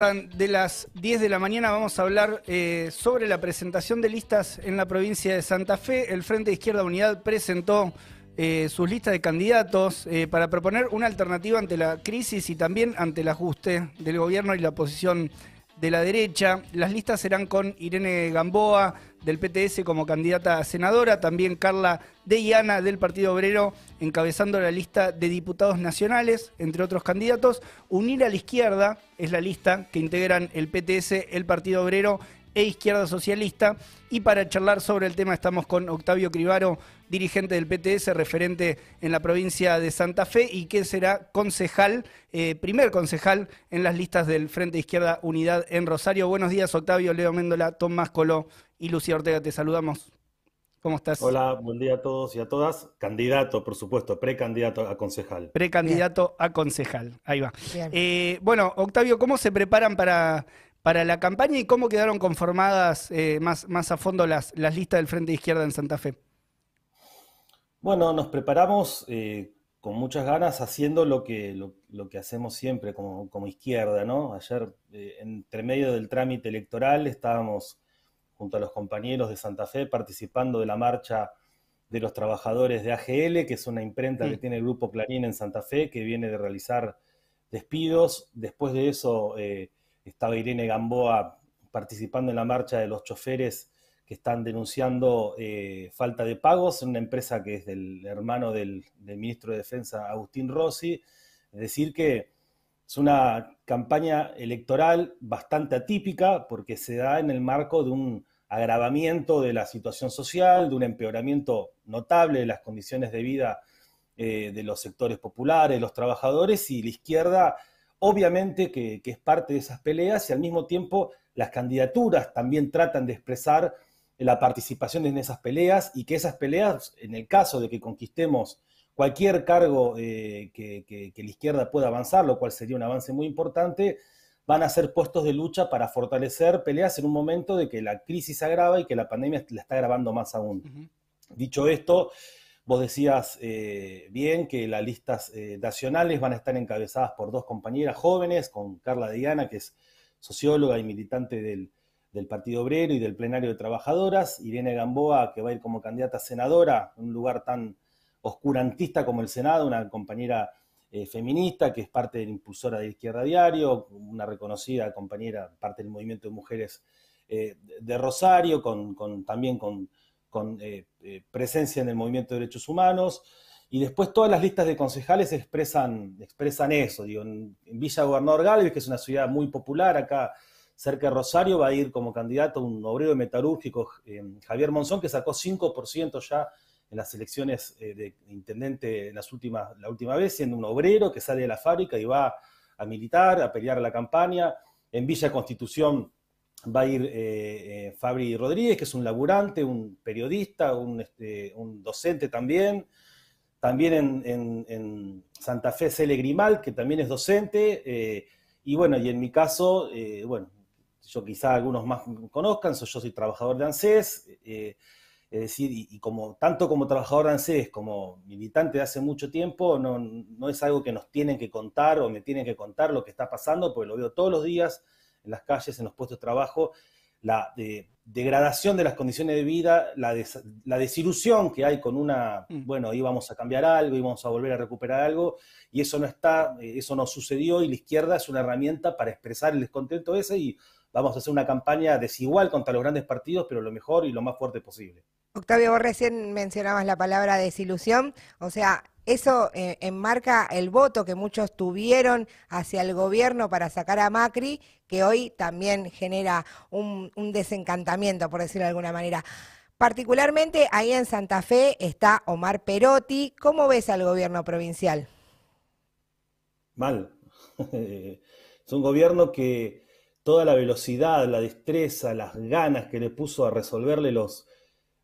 de las 10 de la mañana vamos a hablar eh, sobre la presentación de listas en la provincia de Santa Fe. El Frente de Izquierda Unidad presentó eh, sus listas de candidatos eh, para proponer una alternativa ante la crisis y también ante el ajuste del gobierno y la posición de la derecha. Las listas serán con Irene Gamboa del PTS como candidata a senadora, también Carla Deyana del Partido Obrero encabezando la lista de diputados nacionales, entre otros candidatos. Unir a la izquierda es la lista que integran el PTS, el Partido Obrero e Izquierda Socialista. Y para charlar sobre el tema estamos con Octavio Cribaro, dirigente del PTS, referente en la provincia de Santa Fe y que será concejal, eh, primer concejal en las listas del Frente Izquierda Unidad en Rosario. Buenos días, Octavio, Leo Méndola, Tomás Coló y Lucía Ortega, te saludamos. ¿Cómo estás? Hola, buen día a todos y a todas. Candidato, por supuesto, precandidato a concejal. Precandidato a concejal, ahí va. Eh, bueno, Octavio, ¿cómo se preparan para, para la campaña y cómo quedaron conformadas eh, más, más a fondo las, las listas del Frente Izquierda en Santa Fe? Bueno, nos preparamos eh, con muchas ganas haciendo lo que, lo, que hacemos siempre como, como, izquierda, ¿no? Ayer, entre medio del trámite electoral, estábamos junto a los compañeros de Santa Fe, participando de la marcha de los trabajadores de AGL, que es una imprenta que tiene el grupo Clarín en Santa Fe, que viene de realizar despidos. Después de eso eh, estaba Irene Gamboa participando en la marcha de los choferes que están denunciando eh, falta de pagos en una empresa que es del hermano del, ministro de Defensa, Agustín Rossi. Es decir, que es una campaña electoral bastante atípica porque se da en el marco de un agravamiento de la situación social, de un empeoramiento notable de las condiciones de vida eh, de los sectores populares, los trabajadores y la izquierda, obviamente que, es parte de esas peleas y al mismo tiempo las candidaturas también tratan de expresar la participación en esas peleas y que esas peleas, en el caso de que conquistemos cualquier cargo eh, que, la izquierda pueda avanzar, lo cual sería un avance muy importante, van a ser puestos de lucha para fortalecer peleas en un momento de que la crisis se agrava y que la pandemia la está agravando más aún. Dicho esto, vos decías eh, bien que las listas eh, nacionales van a estar encabezadas por dos compañeras jóvenes, con Carla Diana, que es socióloga y militante del, del Partido Obrero y del Plenario de Trabajadoras, Irene Gamboa, que va a ir como candidata a senadora, en un lugar tan oscurantista como el Senado, una compañera eh, feminista que es parte de la impulsora de Izquierda Diario, una reconocida compañera, parte del movimiento de mujeres de Rosario, con, también con, eh, presencia en el movimiento de derechos humanos. Y después todas las listas de concejales expresan, expresan eso. Digo, en, Villa Gobernador Galvez, que es una ciudad muy popular acá cerca de Rosario, va a ir como candidato un obrero metalúrgico, Javier Monzón, que sacó 5% ya en las elecciones eh, de intendente las últimas, la última vez, siendo un obrero que sale de la fábrica y va a militar, a pelear la campaña. En Villa Constitución va a ir eh, eh, Fabri Rodríguez, que es un laburante, un periodista, un, este, docente también. También en, Santa Fe, Cele Grimal, que también es docente. y bueno, y en mi caso, bueno, yo quizá algunos más conozcan, yo soy trabajador de ANSES. Es decir, y, como tanto como trabajador de ANSES como militante de hace mucho tiempo, no, no, es algo que nos tienen que contar o me tienen que contar lo que está pasando, porque lo veo todos los días en las calles, en los puestos de trabajo, la degradación de las condiciones de vida, la, la, desilusión que hay con una, mm. bueno, íbamos a cambiar algo, íbamos a volver a recuperar algo, y eso no está, eso no sucedió, y la izquierda es una herramienta para expresar el descontento ese, y vamos a hacer una campaña desigual contra los grandes partidos, pero lo mejor y lo más fuerte posible. Octavio, vos recién mencionabas la palabra desilusión, o sea, eso eh, enmarca el voto que muchos tuvieron hacia el gobierno para sacar a Macri, que hoy también genera un, desencantamiento, por decirlo de alguna manera. Particularmente ahí en Santa Fe está Omar Perotti. ¿Cómo ves al gobierno provincial? Mal. es un gobierno que toda la velocidad, la destreza, las ganas que le puso a resolverle los,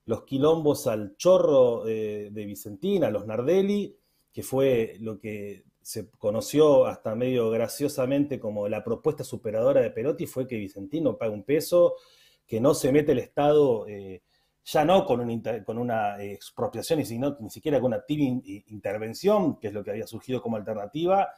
los quilombos al chorro eh, de Vicentina, los Nardelli, que fue lo que se conoció hasta medio graciosamente como la propuesta superadora de Perotti, fue que Vicentino pague un peso, que no se mete el Estado, eh, ya no con, una expropiación, sino ni siquiera con una intervención, que es lo que había surgido como alternativa.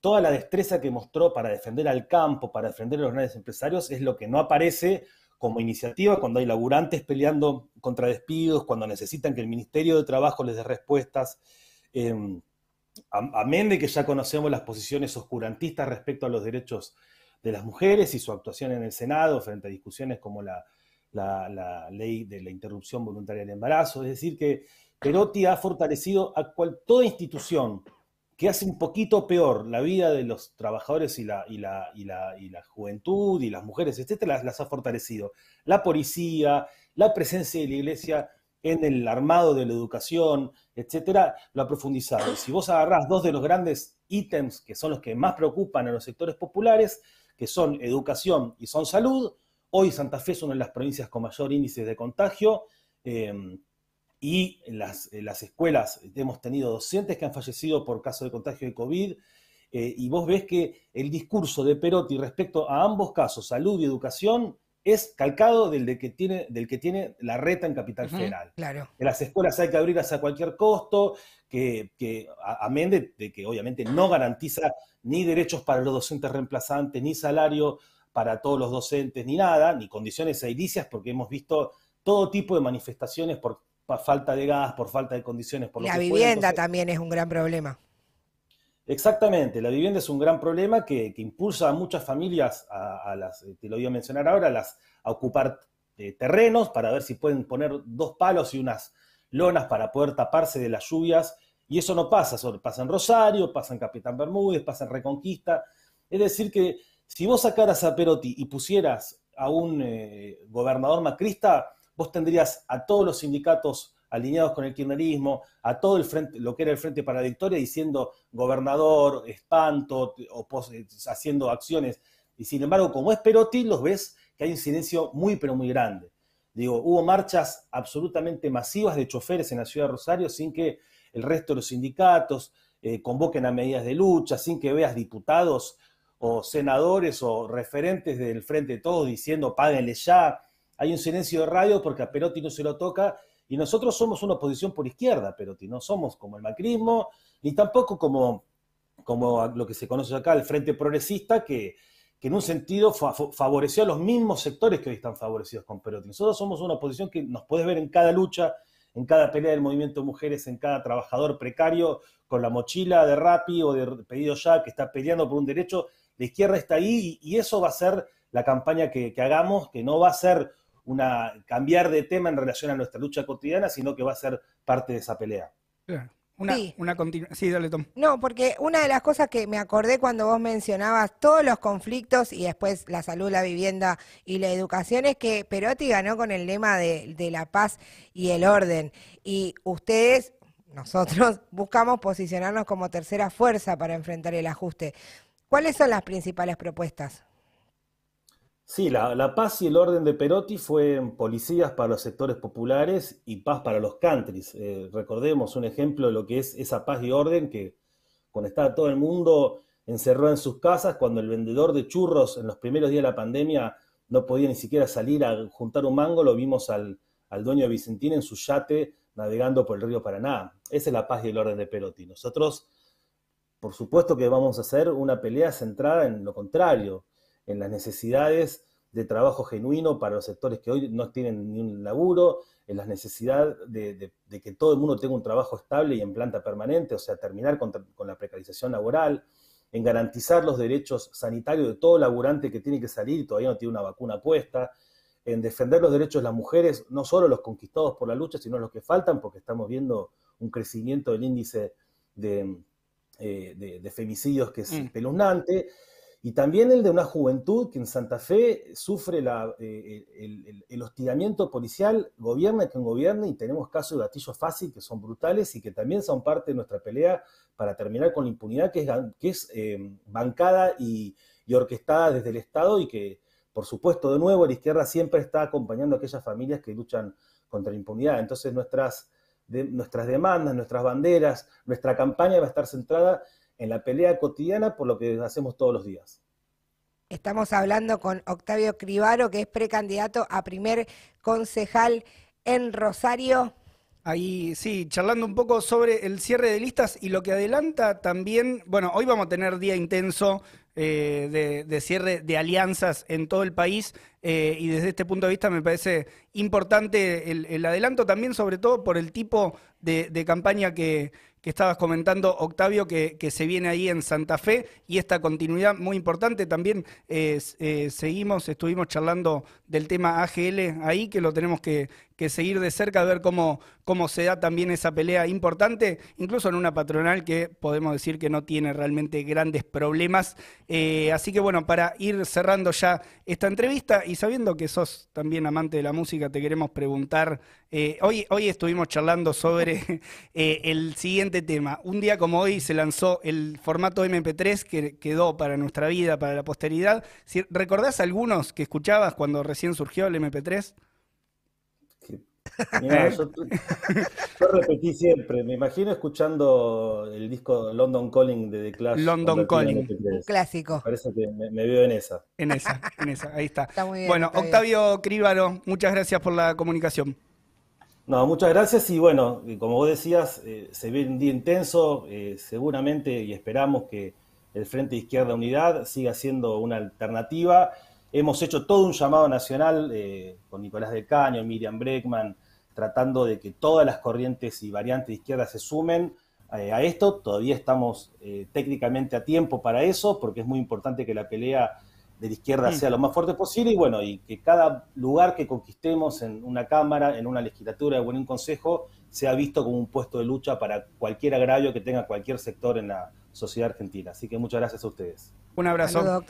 toda la destreza que mostró para defender al campo, para defender a los grandes empresarios, es lo que no aparece como iniciativa cuando hay laburantes peleando contra despidos, cuando necesitan que el Ministerio de Trabajo les dé respuestas. Em, amén de que ya conocemos las posiciones oscurantistas respecto a los derechos de las mujeres y su actuación en el Senado frente a discusiones como la, ley de la interrupción voluntaria del embarazo. Es decir, que Perotti ha fortalecido a cual, toda institución que hace un poquito peor la vida de los trabajadores y la, y la, y la, juventud y las mujeres, etcétera, las, ha fortalecido. La policía, la presencia de la iglesia en el armado de la educación, etcétera, lo ha profundizado. Y si vos agarrás dos de los grandes ítems que son los que más preocupan a los sectores populares, que son educación y son salud, hoy Santa Fe es una de las provincias con mayor índice de contagio. Eh, y en las, las, escuelas hemos tenido docentes que han fallecido por caso de contagio de COVID, eh, y vos ves que el discurso de Perotti respecto a ambos casos, salud y educación, es calcado del, de que, tiene, del que tiene la reta en Capital Federal. Claro. Que las escuelas hay que abrirlas a cualquier costo, que, que amén de, de, que obviamente no garantiza ni derechos para los docentes reemplazantes, ni salario para todos los docentes, ni nada, ni condiciones edilicias, porque hemos visto todo tipo de manifestaciones por falta de gas, por falta de condiciones. Por la vivienda también es un gran problema. Exactamente, la vivienda es un gran problema que, impulsa a muchas familias, a, las, eh, te lo voy a mencionar ahora, a, las, a ocupar eh, terrenos para ver si pueden poner dos palos y unas lonas para poder taparse de las lluvias. Y eso no pasa, solo pasa en Rosario, pasa en Capitán Bermúdez, pasa en Reconquista. Es decir, que si vos sacaras a Perotti y pusieras a un eh, gobernador macrista, vos tendrías a todos los sindicatos alineados con el kirchnerismo, a todo el frente, lo que era el Frente para la Victoria, diciendo gobernador, espanto, haciendo acciones. Y sin embargo, como es Perotti, los ves que hay un silencio muy, pero muy grande. Digo, hubo marchas absolutamente masivas de choferes en la ciudad de Rosario sin que el resto de los sindicatos eh, convoquen a medidas de lucha, sin que veas diputados o senadores o referentes del Frente de Todos diciendo páguenle ya, hay un silencio de radio porque a Perotti no se lo toca y nosotros somos una oposición por izquierda, Perotti, no somos como el macrismo, ni tampoco como, como lo que se conoce acá, el Frente Progresista, que, en un sentido favoreció a los mismos sectores que hoy están favorecidos con Perotti. Nosotros somos una oposición que nos puedes ver en cada lucha, en cada pelea del movimiento de mujeres, en cada trabajador precario con la mochila de Rappi o de pedido ya que está peleando por un derecho. La izquierda está ahí y, eso va a ser la campaña que, que hagamos, que no va a ser una, cambiar de tema en relación a nuestra lucha cotidiana, sino que va a ser parte de esa pelea. Una, sí. una Sí, dale, Tom. No, porque una de las cosas que me acordé cuando vos mencionabas todos los conflictos y después la salud, la vivienda y la educación es que Perotti ganó con el lema de, de la paz y el orden. Y ustedes, nosotros, buscamos posicionarnos como tercera fuerza para enfrentar el ajuste. ¿Cuáles son las principales propuestas? Sí, la, paz y el orden de Perotti fue policías para los sectores populares y paz para los countries. Eh, recordemos un ejemplo de lo que es esa paz y orden que cuando estaba todo el mundo encerrado en sus casas, cuando el vendedor de churros en los primeros días de la pandemia no podía ni siquiera salir a juntar un mango, lo vimos al, al dueño de Vicentina en su yate navegando por el río Paraná. Esa es la paz y el orden de Perotti. Nosotros, por supuesto que vamos a hacer una pelea centrada en lo contrario en las necesidades de trabajo genuino para los sectores que hoy no tienen ni un laburo, en la necesidad de, que todo el mundo tenga un trabajo estable y en planta permanente, o sea, terminar con, la precarización laboral, en garantizar los derechos sanitarios de todo laburante que tiene que salir y todavía no tiene una vacuna puesta, en defender los derechos de las mujeres, no solo los conquistados por la lucha, sino los que faltan, porque estamos viendo un crecimiento del índice de, eh, femicidios que es mm. Y también el de una juventud que en Santa Fe sufre eh, el, hostigamiento policial, gobierna quien gobierna, y tenemos casos de gatillo fácil que son brutales y que también son parte de nuestra pelea para terminar con la impunidad que es, eh, bancada y, orquestada desde el Estado y que, por supuesto, de nuevo, la izquierda siempre está acompañando a aquellas familias que luchan contra la impunidad. Entonces, nuestras, nuestras demandas, nuestras banderas, nuestra campaña va a estar centrada en la pelea cotidiana por lo que hacemos todos los días. Estamos hablando con Octavio Cribaro, que es precandidato a primer concejal en Rosario. Ahí sí, charlando un poco sobre el cierre de listas y lo que adelanta también, bueno, hoy vamos a tener día intenso eh, de, cierre de alianzas en todo el país eh, y desde este punto de vista me parece importante el, adelanto también, sobre todo por el tipo de campaña que, estabas comentando, Octavio, que, se viene ahí en Santa Fe y esta continuidad muy importante. También eh, eh, seguimos, estuvimos charlando del tema AGL ahí, que lo tenemos que, seguir de cerca, ver cómo, cómo se da también esa pelea importante, incluso en una patronal que podemos decir que no tiene realmente grandes problemas. Eh, así que bueno, para ir cerrando ya esta entrevista y sabiendo que sos también amante de la música, te queremos preguntar, hoy, hoy estuvimos charlando sobre el siguiente tema. Un día como hoy se lanzó el formato MP3 que quedó para nuestra vida, para la posteridad. ¿Recordás algunos que escuchabas cuando recién surgió el MP3? yo, repetí siempre, me imagino escuchando el disco London Calling de The Clash. London Calling, un clásico. Parece que me, veo en esa. En esa, en esa, ahí está. bueno, Octavio Críbaro, muchas gracias por la comunicación. No, muchas gracias y bueno, como vos decías, eh, se ve un día intenso, eh, seguramente y esperamos que el Frente Izquierda Unidad siga siendo una alternativa. Hemos hecho todo un llamado nacional eh, con Nicolás del Caño, Miriam Breckman, tratando de que todas las corrientes y variantes de izquierda se sumen a esto. Todavía estamos técnicamente a tiempo para eso, porque es muy importante que la pelea de la izquierda sea lo más fuerte posible y bueno, y que cada lugar que conquistemos en una Cámara, en una legislatura o en un consejo, sea visto como un puesto de lucha para cualquier agravio que tenga cualquier sector en la sociedad argentina. Así que muchas gracias a ustedes. Un abrazo. Saludos,